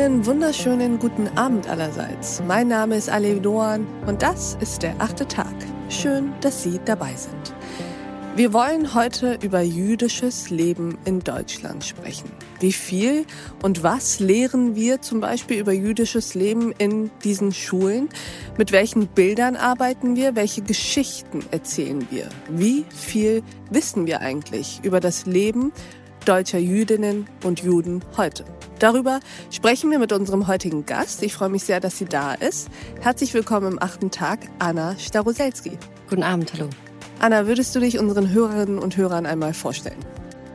Einen wunderschönen guten Abend allerseits. Mein Name ist Ale Doan und das ist der achte Tag. Schön, dass Sie dabei sind. Wir wollen heute über jüdisches Leben in Deutschland sprechen. Wie viel und was lehren wir zum Beispiel über jüdisches Leben in diesen Schulen? Mit welchen Bildern arbeiten wir? Welche Geschichten erzählen wir? Wie viel wissen wir eigentlich über das Leben deutscher Jüdinnen und Juden heute? Darüber sprechen wir mit unserem heutigen Gast. Ich freue mich sehr, dass sie da ist. Herzlich willkommen im achten Tag, Anna Staroselski. Guten Abend, hallo. Anna, würdest du dich unseren Hörerinnen und Hörern einmal vorstellen?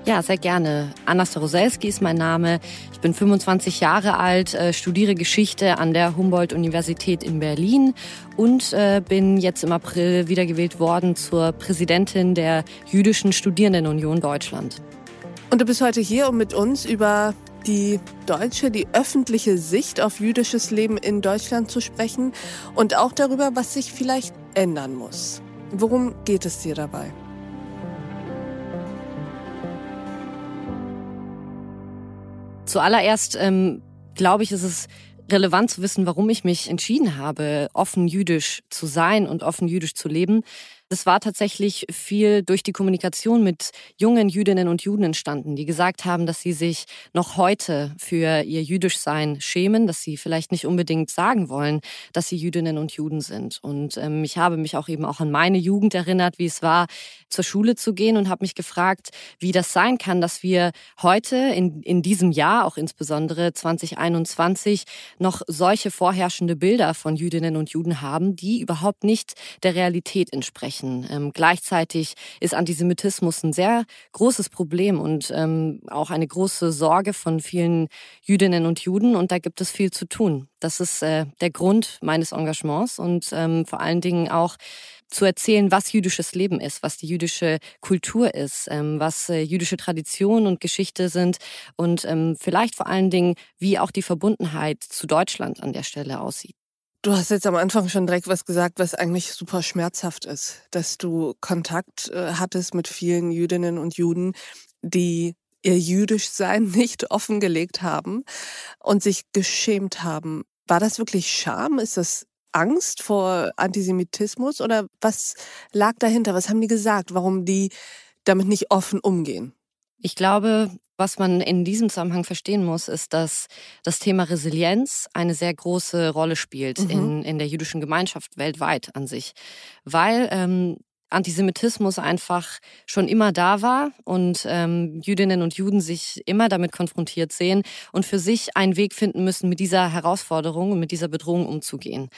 Ja, sehr gerne. Anna Staroselski ist mein Name. Ich bin 25 Jahre alt, äh, studiere Geschichte an der Humboldt-Universität in Berlin und äh, bin jetzt im April wiedergewählt worden zur Präsidentin der Jüdischen Studierendenunion Deutschland. Und du bist heute hier, um mit uns über die deutsche, die öffentliche Sicht auf jüdisches Leben in Deutschland zu sprechen und auch darüber, was sich vielleicht ändern muss. Worum geht es dir dabei? Zuallererst ähm, glaube ich, ist es relevant zu wissen, warum ich mich entschieden habe, offen jüdisch zu sein und offen jüdisch zu leben. Das war tatsächlich viel durch die Kommunikation mit jungen Jüdinnen und Juden entstanden, die gesagt haben, dass sie sich noch heute für ihr Jüdischsein schämen, dass sie vielleicht nicht unbedingt sagen wollen, dass sie Jüdinnen und Juden sind. Und ähm, ich habe mich auch eben auch an meine Jugend erinnert, wie es war, zur Schule zu gehen und habe mich gefragt, wie das sein kann, dass wir heute in, in diesem Jahr, auch insbesondere 2021, noch solche vorherrschende Bilder von Jüdinnen und Juden haben, die überhaupt nicht der Realität entsprechen sprechen. Ähm, gleichzeitig ist Antisemitismus ein sehr großes Problem und ähm, auch eine große Sorge von vielen Jüdinnen und Juden und da gibt es viel zu tun. Das ist äh, der Grund meines Engagements und ähm, vor allen Dingen auch zu erzählen, was jüdisches Leben ist, was die jüdische Kultur ist, ähm, was äh, jüdische Tradition und Geschichte sind und ähm, vielleicht vor allen Dingen, wie auch die Verbundenheit zu Deutschland an der Stelle aussieht. Du hast jetzt am Anfang schon direkt was gesagt, was eigentlich super schmerzhaft ist, dass du Kontakt äh, hattest mit vielen Jüdinnen und Juden, die ihr Jüdischsein nicht offengelegt haben und sich geschämt haben. War das wirklich Scham? Ist das Angst vor Antisemitismus oder was lag dahinter? Was haben die gesagt, warum die damit nicht offen umgehen? Ich glaube, was man in diesem Zusammenhang verstehen muss, ist, dass das Thema Resilienz eine sehr große Rolle spielt mhm. in, in der jüdischen Gemeinschaft weltweit an sich. Weil ähm, Antisemitismus einfach schon immer da war und ähm, Jüdinnen und Juden sich immer damit konfrontiert sehen und für sich einen Weg finden müssen, mit dieser Herausforderung und mit dieser Bedrohung umzugehen.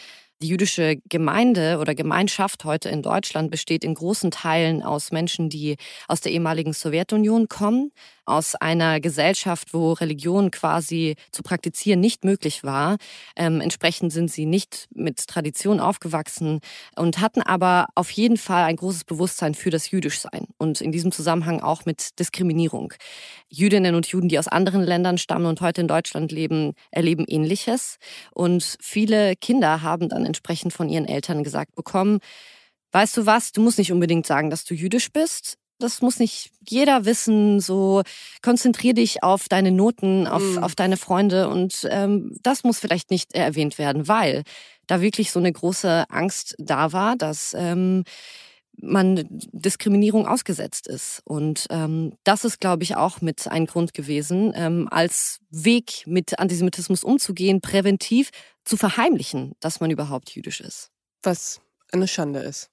Die jüdische Gemeinde oder Gemeinschaft heute in Deutschland besteht in großen Teilen aus Menschen, die aus der ehemaligen Sowjetunion kommen, aus einer Gesellschaft, wo Religion quasi zu praktizieren nicht möglich war. Ähm, entsprechend sind sie nicht mit Tradition aufgewachsen und hatten aber auf jeden Fall ein großes Bewusstsein für das Jüdischsein und in diesem Zusammenhang auch mit Diskriminierung. Jüdinnen und Juden, die aus anderen Ländern stammen und heute in Deutschland leben, erleben Ähnliches. Und viele Kinder haben dann entsprechend von ihren Eltern gesagt bekommen, weißt du was, du musst nicht unbedingt sagen, dass du jüdisch bist das muss nicht jeder wissen. So konzentrier dich auf deine Noten, auf, mhm. auf deine Freunde und ähm, das muss vielleicht nicht erwähnt werden, weil da wirklich so eine große Angst da war, dass ähm, man Diskriminierung ausgesetzt ist. Und ähm, das ist, glaube ich, auch mit ein Grund gewesen, ähm, als Weg mit Antisemitismus umzugehen, präventiv zu verheimlichen, dass man überhaupt jüdisch ist. Was eine Schande ist.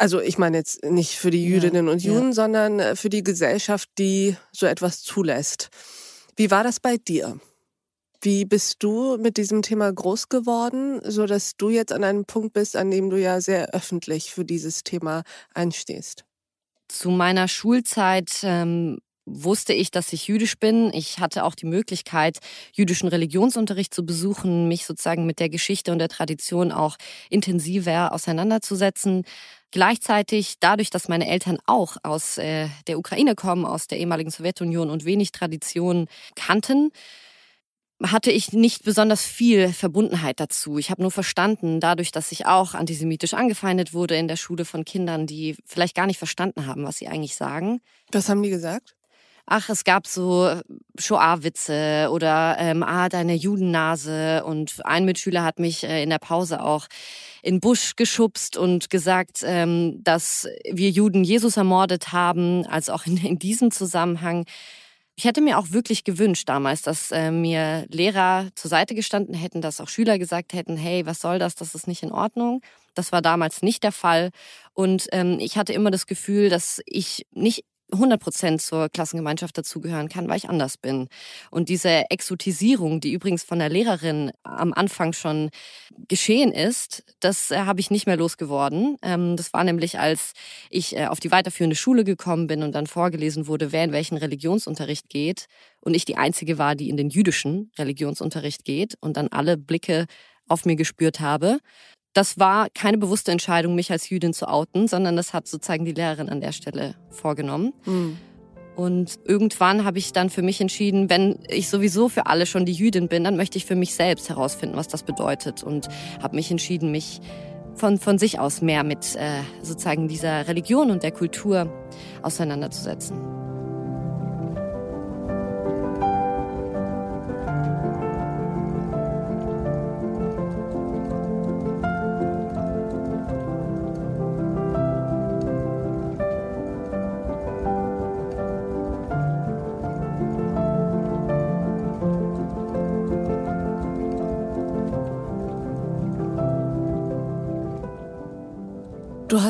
Also ich meine jetzt nicht für die Jüdinnen ja, und Juden, ja. sondern äh, für die Gesellschaft, die so etwas zulässt. Wie war das bei dir? Wie bist du mit diesem Thema groß geworden, so dass du jetzt an einem Punkt bist, an dem du ja sehr öffentlich für dieses Thema einstehst? Zu meiner Schulzeit ähm, wusste ich, dass ich jüdisch bin. Ich hatte auch die Möglichkeit, jüdischen Religionsunterricht zu besuchen, mich sozusagen mit der Geschichte und der Tradition auch intensiver auseinanderzusetzen. Gleichzeitig, dadurch, dass meine Eltern auch aus äh, der Ukraine kommen, aus der ehemaligen Sowjetunion und wenig Tradition kannten, hatte ich nicht besonders viel Verbundenheit dazu. Ich habe nur verstanden, dadurch, dass ich auch antisemitisch angefeindet wurde in der Schule von Kindern, die vielleicht gar nicht verstanden haben, was sie eigentlich sagen. Was haben die gesagt? Ach, es gab so Shoah-Witze oder ähm, ah, deine Judennase. Und ein Mitschüler hat mich äh, in der Pause auch in Busch geschubst und gesagt, ähm, dass wir Juden Jesus ermordet haben, also auch in, in diesem Zusammenhang. Ich hätte mir auch wirklich gewünscht damals, dass äh, mir Lehrer zur Seite gestanden hätten, dass auch Schüler gesagt hätten, hey, was soll das, das ist nicht in Ordnung. Das war damals nicht der Fall. Und ähm, ich hatte immer das Gefühl, dass ich nicht 100 Prozent zur Klassengemeinschaft dazugehören kann, weil ich anders bin. Und diese Exotisierung, die übrigens von der Lehrerin am Anfang schon geschehen ist, das äh, habe ich nicht mehr losgeworden. Ähm, das war nämlich, als ich äh, auf die weiterführende Schule gekommen bin und dann vorgelesen wurde, wer in welchen Religionsunterricht geht. Und ich die Einzige war, die in den jüdischen Religionsunterricht geht und dann alle Blicke auf mir gespürt habe das war keine bewusste Entscheidung, mich als Jüdin zu outen, sondern das hat sozusagen die Lehrerin an der Stelle vorgenommen. Mhm. Und irgendwann habe ich dann für mich entschieden, wenn ich sowieso für alle schon die Jüdin bin, dann möchte ich für mich selbst herausfinden, was das bedeutet. Und habe mich entschieden, mich von, von sich aus mehr mit äh, sozusagen dieser Religion und der Kultur auseinanderzusetzen.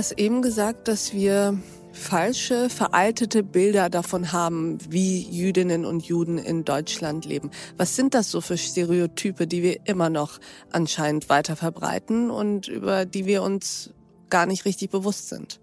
Hast eben gesagt, dass wir falsche, veraltete Bilder davon haben, wie Jüdinnen und Juden in Deutschland leben. Was sind das so für Stereotype, die wir immer noch anscheinend weiter verbreiten und über die wir uns gar nicht richtig bewusst sind?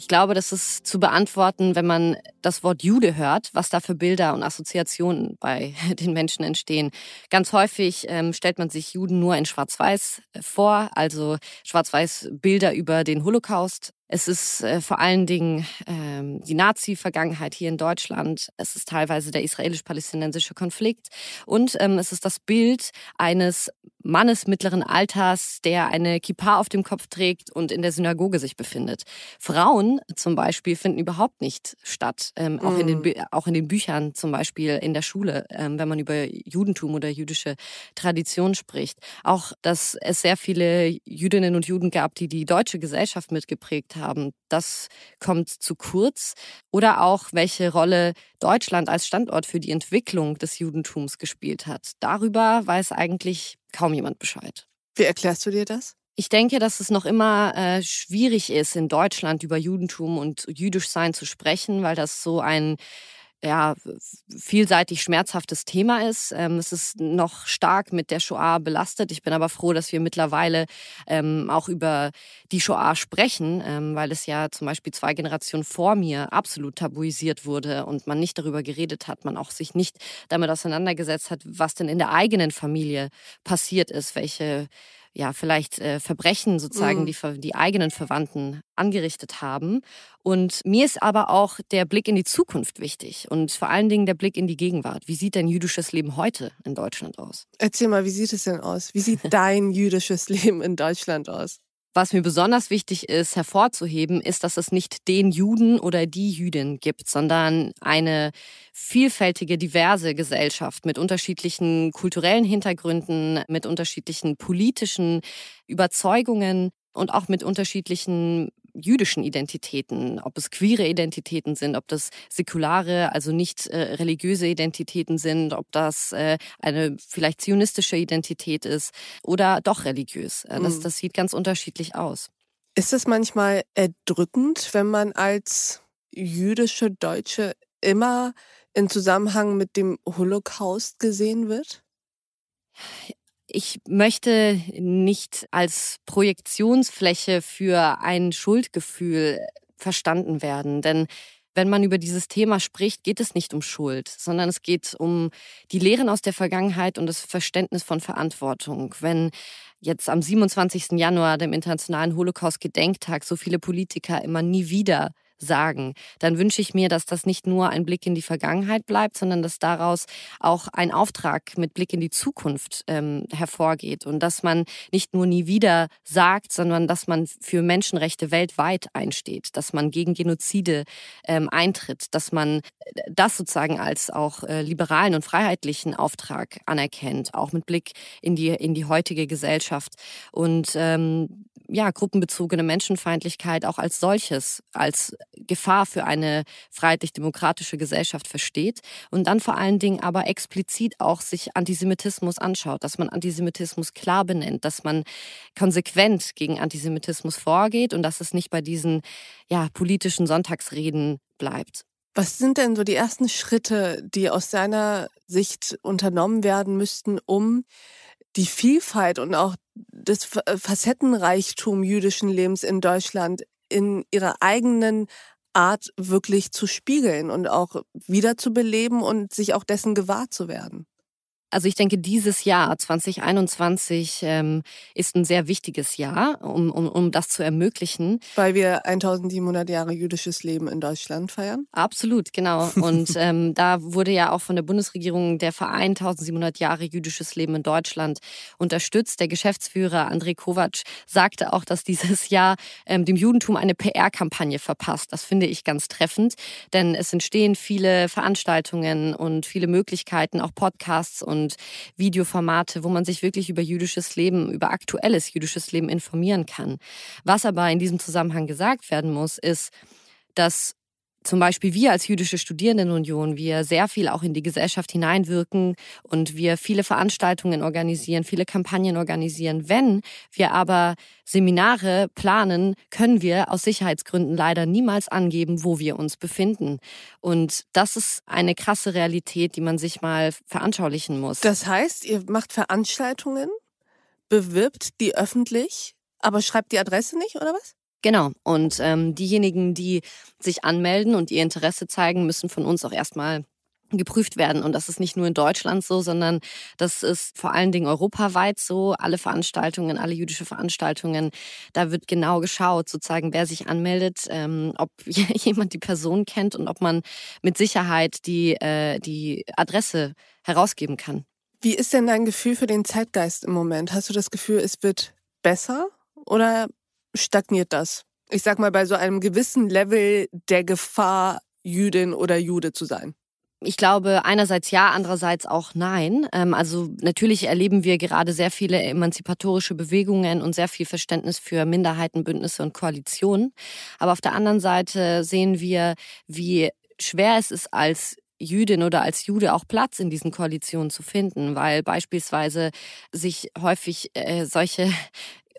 Ich glaube, das ist zu beantworten, wenn man das Wort Jude hört, was da für Bilder und Assoziationen bei den Menschen entstehen. Ganz häufig ähm, stellt man sich Juden nur in Schwarz-Weiß äh, vor, also Schwarz-Weiß Bilder über den Holocaust. Es ist äh, vor allen Dingen ähm, die Nazi-Vergangenheit hier in Deutschland. Es ist teilweise der israelisch-palästinensische Konflikt. Und ähm, es ist das Bild eines Mannes mittleren Alters, der eine Kippa auf dem Kopf trägt und in der Synagoge sich befindet. Frauen zum Beispiel finden überhaupt nicht statt, ähm, auch, mm. in den, mm. auch in den Büchern zum Beispiel in der Schule, ähm, wenn man über Judentum oder jüdische Tradition spricht. Auch, dass es sehr viele Jüdinnen und Juden gab, die die deutsche Gesellschaft mitgeprägt haben, das kommt zu kurz. Oder auch, welche Rolle Deutschland als Standort für die Entwicklung des Judentums gespielt hat. Darüber weiß eigentlich kaum jemand Bescheid. Wie erklärst du dir das? Ich denke, dass es noch immer äh, schwierig ist, in Deutschland über Judentum und jüdisch sein zu sprechen, weil das so ein ja, vielseitig schmerzhaftes Thema ist. Ähm, es ist noch stark mit der Shoah belastet. Ich bin aber froh, dass wir mittlerweile ähm, auch über die Shoah sprechen, ähm, weil es ja zum Beispiel zwei Generationen vor mir absolut tabuisiert wurde und man nicht darüber geredet hat, man auch sich nicht damit auseinandergesetzt hat, was denn in der eigenen Familie passiert ist, welche ja, vielleicht äh, Verbrechen sozusagen, mhm. die die eigenen Verwandten angerichtet haben. Und mir ist aber auch der Blick in die Zukunft wichtig und vor allen Dingen der Blick in die Gegenwart. Wie sieht denn jüdisches Leben heute in Deutschland aus? Erzähl mal, wie sieht es denn aus? Wie sieht dein jüdisches Leben in Deutschland aus? Was mir besonders wichtig ist hervorzuheben, ist, dass es nicht den Juden oder die Jüdin gibt, sondern eine vielfältige, diverse Gesellschaft mit unterschiedlichen kulturellen Hintergründen, mit unterschiedlichen politischen Überzeugungen und auch mit unterschiedlichen jüdischen Identitäten, ob es queere Identitäten sind, ob das säkulare, also nicht äh, religiöse Identitäten sind, ob das äh, eine vielleicht zionistische Identität ist oder doch religiös. Äh, das, mhm. das sieht ganz unterschiedlich aus. Ist es manchmal erdrückend, wenn man als jüdische Deutsche immer in Zusammenhang mit dem Holocaust gesehen wird? Ich möchte nicht als Projektionsfläche für ein Schuldgefühl verstanden werden, denn wenn man über dieses Thema spricht, geht es nicht um Schuld, sondern es geht um die Lehren aus der Vergangenheit und das Verständnis von Verantwortung. Wenn jetzt am 27. Januar, dem Internationalen Holocaust-Gedenktag, so viele Politiker immer nie wieder sagen, dann wünsche ich mir, dass das nicht nur ein Blick in die Vergangenheit bleibt, sondern dass daraus auch ein Auftrag mit Blick in die Zukunft ähm, hervorgeht. Und dass man nicht nur nie wieder sagt, sondern dass man für Menschenrechte weltweit einsteht, dass man gegen Genozide ähm, eintritt, dass man äh, das sozusagen als auch äh, liberalen und freiheitlichen Auftrag anerkennt, auch mit Blick in die in die heutige Gesellschaft. Und ähm, ja, gruppenbezogene Menschenfeindlichkeit auch als solches, als Gefahr für eine freiheitlich-demokratische Gesellschaft versteht und dann vor allen Dingen aber explizit auch sich Antisemitismus anschaut, dass man Antisemitismus klar benennt, dass man konsequent gegen Antisemitismus vorgeht und dass es nicht bei diesen ja, politischen Sonntagsreden bleibt. Was sind denn so die ersten Schritte, die aus seiner Sicht unternommen werden müssten, um die Vielfalt und auch das Facettenreichtum jüdischen Lebens in Deutschland in ihrer eigenen Art wirklich zu spiegeln und auch wiederzubeleben und sich auch dessen gewahr zu werden. Also ich denke, dieses Jahr 2021 ähm, ist ein sehr wichtiges Jahr, um, um, um das zu ermöglichen. Weil wir 1700 Jahre jüdisches Leben in Deutschland feiern? Absolut, genau. Und ähm, da wurde ja auch von der Bundesregierung der Verein 1700 Jahre jüdisches Leben in Deutschland unterstützt. Der Geschäftsführer André Kovac sagte auch, dass dieses Jahr ähm, dem Judentum eine PR-Kampagne verpasst. Das finde ich ganz treffend, denn es entstehen viele Veranstaltungen und viele Möglichkeiten, auch Podcasts und und Videoformate, wo man sich wirklich über jüdisches Leben, über aktuelles jüdisches Leben informieren kann. Was aber in diesem Zusammenhang gesagt werden muss, ist, dass zum Beispiel wir als jüdische Studierendenunion, wir sehr viel auch in die Gesellschaft hineinwirken und wir viele Veranstaltungen organisieren, viele Kampagnen organisieren. Wenn wir aber Seminare planen, können wir aus Sicherheitsgründen leider niemals angeben, wo wir uns befinden. Und das ist eine krasse Realität, die man sich mal veranschaulichen muss. Das heißt, ihr macht Veranstaltungen, bewirbt die öffentlich, aber schreibt die Adresse nicht, oder was? Genau. Und ähm, diejenigen, die sich anmelden und ihr Interesse zeigen, müssen von uns auch erstmal geprüft werden. Und das ist nicht nur in Deutschland so, sondern das ist vor allen Dingen europaweit so. Alle Veranstaltungen, alle jüdische Veranstaltungen, da wird genau geschaut, sozusagen, wer sich anmeldet, ähm, ob jemand die Person kennt und ob man mit Sicherheit die, äh, die Adresse herausgeben kann. Wie ist denn dein Gefühl für den Zeitgeist im Moment? Hast du das Gefühl, es wird besser oder stagniert das. Ich sag mal, bei so einem gewissen Level der Gefahr, Jüdin oder Jude zu sein. Ich glaube, einerseits ja, andererseits auch nein. Ähm, also natürlich erleben wir gerade sehr viele emanzipatorische Bewegungen und sehr viel Verständnis für Minderheitenbündnisse und Koalitionen. Aber auf der anderen Seite sehen wir, wie schwer es ist, als Jüdin oder als Jude auch Platz in diesen Koalitionen zu finden, weil beispielsweise sich häufig äh, solche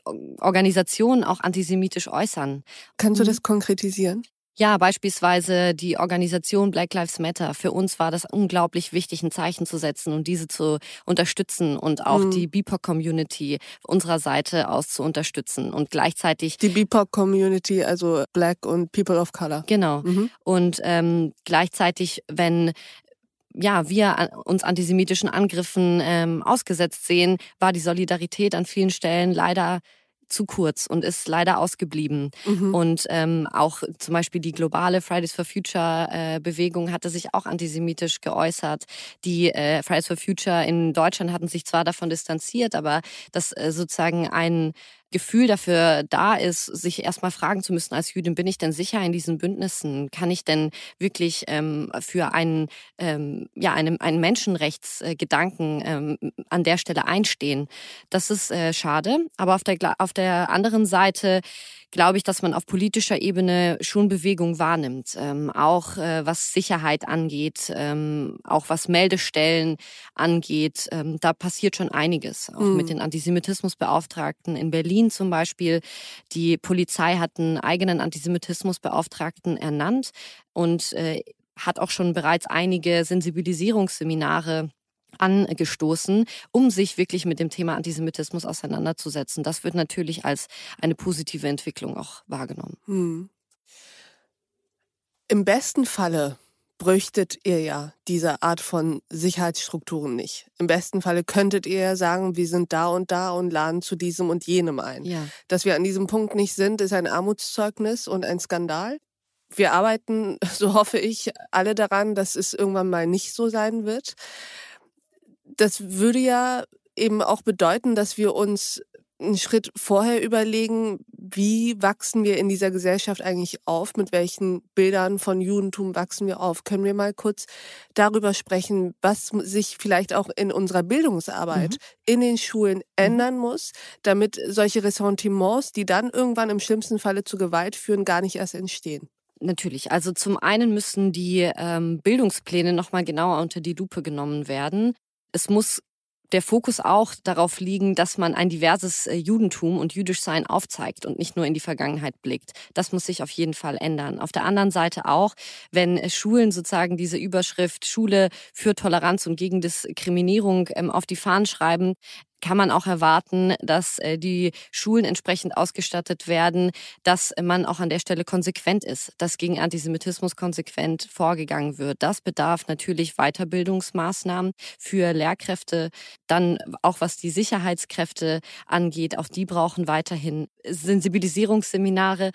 Organisationen auch antisemitisch äußern. Kannst du mhm. das konkretisieren? Ja, beispielsweise die Organisation Black Lives Matter. Für uns war das unglaublich wichtig, ein Zeichen zu setzen und diese zu unterstützen und auch mhm. die BIPOC-Community unserer Seite aus zu unterstützen und gleichzeitig. Die BIPOC-Community, also Black und People of Color. Genau. Mhm. Und ähm, gleichzeitig, wenn ja, wir uns antisemitischen Angriffen ähm, ausgesetzt sehen, war die Solidarität an vielen Stellen leider zu kurz und ist leider ausgeblieben. Mhm. Und ähm, auch zum Beispiel die globale Fridays for Future äh, Bewegung hatte sich auch antisemitisch geäußert. Die äh, Fridays for Future in Deutschland hatten sich zwar davon distanziert, aber das äh, sozusagen ein Gefühl dafür da ist, sich erstmal fragen zu müssen als Jüdin, bin ich denn sicher in diesen Bündnissen? Kann ich denn wirklich ähm, für einen, ähm, ja, einen, einen Menschenrechtsgedanken ähm, an der Stelle einstehen? Das ist äh, schade. Aber auf der, auf der anderen Seite glaube ich, dass man auf politischer Ebene schon Bewegung wahrnimmt. Ähm, auch äh, was Sicherheit angeht, ähm, auch was Meldestellen angeht. Ähm, da passiert schon einiges. Auch mhm. mit den Antisemitismusbeauftragten in Berlin zum Beispiel. Die Polizei hat einen eigenen Antisemitismusbeauftragten ernannt und äh, hat auch schon bereits einige Sensibilisierungsseminare angestoßen, um sich wirklich mit dem Thema Antisemitismus auseinanderzusetzen. Das wird natürlich als eine positive Entwicklung auch wahrgenommen. Hm. Im besten Falle bräuchtet ihr ja diese Art von Sicherheitsstrukturen nicht. Im besten Falle könntet ihr ja sagen, wir sind da und da und laden zu diesem und jenem ein. Ja. Dass wir an diesem Punkt nicht sind, ist ein Armutszeugnis und ein Skandal. wir arbeiten, so hoffe ich, alle daran, dass es irgendwann mal nicht so sein wird. Das würde ja eben auch bedeuten, dass wir uns einen Schritt vorher überlegen, wie wachsen wir in dieser Gesellschaft eigentlich auf, mit welchen Bildern von Judentum wachsen wir auf. Können wir mal kurz darüber sprechen, was sich vielleicht auch in unserer Bildungsarbeit mhm. in den Schulen mhm. ändern muss, damit solche Ressentiments, die dann irgendwann im schlimmsten Falle zu Gewalt führen, gar nicht erst entstehen? Natürlich. Also zum einen müssen die ähm, Bildungspläne nochmal genauer unter die Lupe genommen werden. Es muss der Fokus auch darauf liegen, dass man ein diverses äh, Judentum und Jüdischsein aufzeigt und nicht nur in die Vergangenheit blickt. Das muss sich auf jeden Fall ändern. Auf der anderen Seite auch, wenn äh, Schulen sozusagen diese Überschrift Schule für Toleranz und gegen Diskriminierung ähm, auf die Fahnen schreiben, kann man auch erwarten, dass äh, die Schulen entsprechend ausgestattet werden, dass man auch an der Stelle konsequent ist, dass gegen Antisemitismus konsequent vorgegangen wird. Das bedarf natürlich Weiterbildungsmaßnahmen für Lehrkräfte, dann auch was die Sicherheitskräfte angeht, auch die brauchen weiterhin Sensibilisierungsseminare.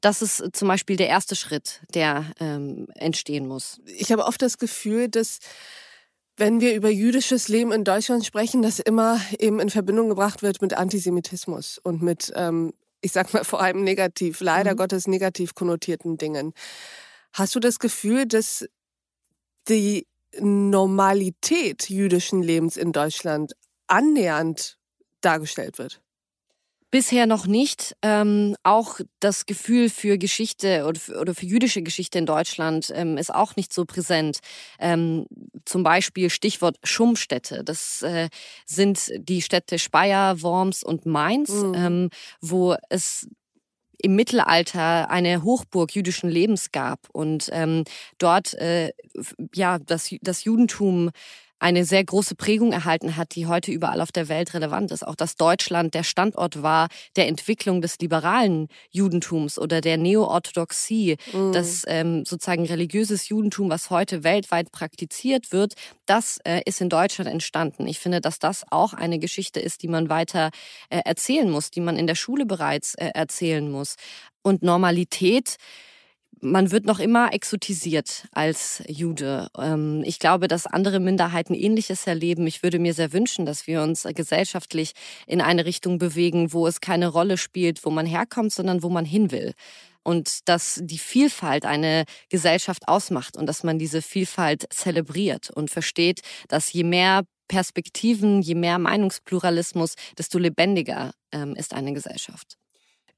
Das ist zum Beispiel der erste Schritt, der ähm, entstehen muss. Ich habe oft das Gefühl, dass wenn wir über jüdisches Leben in Deutschland sprechen, das immer eben in Verbindung gebracht wird mit Antisemitismus und mit, ähm, ich sag mal vor allem negativ, leider mhm. Gottes negativ konnotierten Dingen. Hast du das Gefühl, dass die Normalität jüdischen Lebens in Deutschland annähernd dargestellt wird? Bisher noch nicht. Ähm, auch das Gefühl für Geschichte oder für, oder für jüdische Geschichte in Deutschland ähm, ist auch nicht so präsent. Ähm, zum Beispiel Stichwort Schummstädte. Das äh, sind die Städte Speyer, Worms und Mainz, mhm. ähm, wo es im Mittelalter eine Hochburg jüdischen Lebens gab und ähm, dort äh, ja das, das Judentum eine sehr große Prägung erhalten hat, die heute überall auf der Welt relevant ist. Auch dass Deutschland der Standort war der Entwicklung des liberalen Judentums oder der Neo-Orthodoxie, mhm. das ähm, sozusagen religiöses Judentum, was heute weltweit praktiziert wird, das äh, ist in Deutschland entstanden. Ich finde, dass das auch eine Geschichte ist, die man weiter äh, erzählen muss, die man in der Schule bereits äh, erzählen muss. Und Normalität, man wird noch immer exotisiert als Jude. Ähm, ich glaube, dass andere Minderheiten Ähnliches erleben. Ich würde mir sehr wünschen, dass wir uns gesellschaftlich in eine Richtung bewegen, wo es keine Rolle spielt, wo man herkommt, sondern wo man hin will. Und dass die Vielfalt eine Gesellschaft ausmacht und dass man diese Vielfalt zelebriert und versteht, dass je mehr Perspektiven, je mehr Meinungspluralismus, desto lebendiger ähm, ist eine Gesellschaft.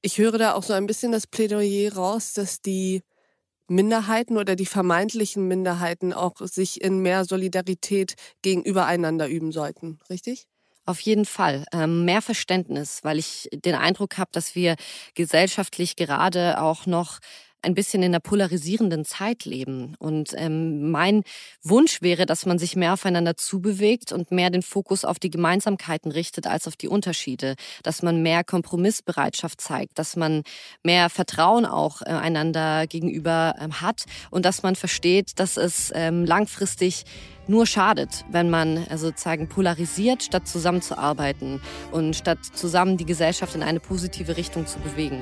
Ich höre da auch so ein bisschen das Plädoyer raus, dass die Minderheiten oder die vermeintlichen Minderheiten auch sich in mehr Solidarität gegenüber einander üben sollten, richtig? Auf jeden Fall. Ähm, mehr Verständnis, weil ich den Eindruck habe, dass wir gesellschaftlich gerade auch noch ein bisschen in einer polarisierenden Zeit leben. Und ähm, mein Wunsch wäre, dass man sich mehr aufeinander zubewegt und mehr den Fokus auf die Gemeinsamkeiten richtet als auf die Unterschiede. Dass man mehr Kompromissbereitschaft zeigt, dass man mehr Vertrauen auch äh, einander gegenüber ähm, hat und dass man versteht, dass es ähm, langfristig nur schadet, wenn man äh, sozusagen polarisiert, statt zusammenzuarbeiten und statt zusammen die Gesellschaft in eine positive Richtung zu bewegen.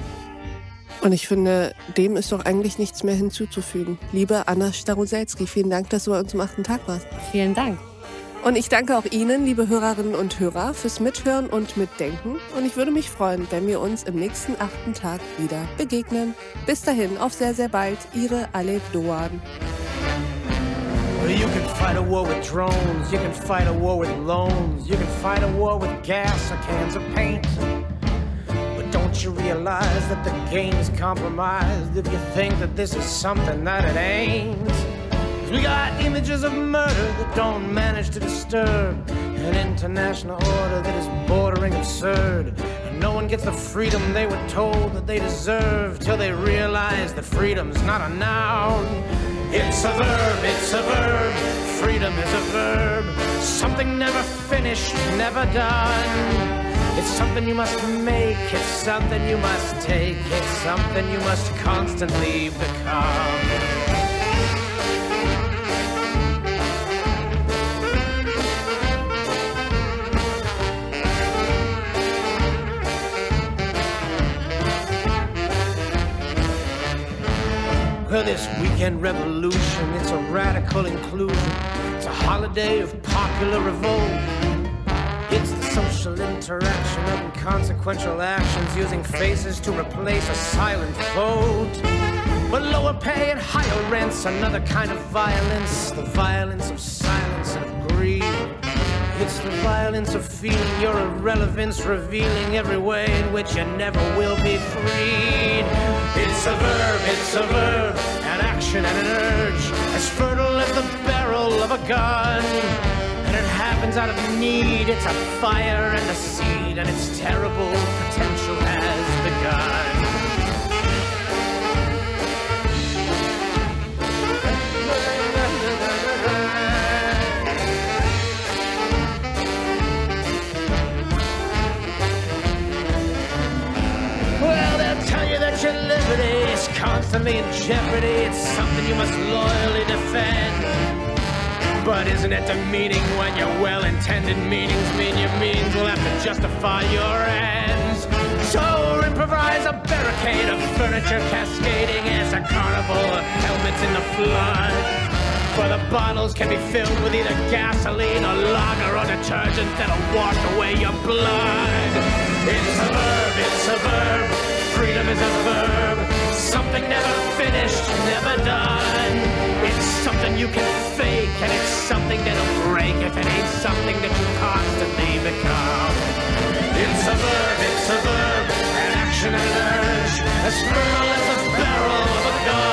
Und ich finde, dem ist doch eigentlich nichts mehr hinzuzufügen. Liebe Anna Staroselski, vielen Dank, dass du bei uns am achten Tag warst. Vielen Dank. Und ich danke auch Ihnen, liebe Hörerinnen und Hörer, fürs Mithören und Mitdenken. Und ich würde mich freuen, wenn wir uns im nächsten achten Tag wieder begegnen. Bis dahin, auf sehr, sehr bald. Ihre Alef Doan. You can fight a war with drones, you can fight a war with loans, you can fight a war with gas or cans of paint. Don't you realize that the game's compromised if you think that this is something that it ain't? We got images of murder that don't manage to disturb an international order that is bordering absurd. And no one gets the freedom they were told that they deserve till they realize that freedom's not a noun. It's a verb, it's a verb. Freedom is a verb. Something never finished, never done. It's something you must make, it's something you must take, it's something you must constantly become. Well, this weekend revolution, it's a radical inclusion. It's a holiday of popular revolt. Social interaction of inconsequential actions using faces to replace a silent vote. But lower pay and higher rents, another kind of violence, the violence of silence and of greed. It's the violence of feeling your irrelevance, revealing every way in which you never will be freed. It's a verb, it's a verb, an action and an urge, as fertile as the barrel of a gun. Happens out of need, it's a fire and a seed, and its terrible potential has begun. Well, they'll tell you that your liberty is constantly in jeopardy. It's something you must loyally defend. But isn't it demeaning when your well-intended meanings mean your means will have to justify your ends? So improvise a barricade of furniture cascading as a carnival of helmets in the flood. For the bottles can be filled with either gasoline or lager or detergent that'll wash away your blood. It's a verb, it's a verb. Freedom is a verb. Something never finished, never something that you constantly become. It's a verb, it's a verb, an action and urge, as fearless as barrel of a gun.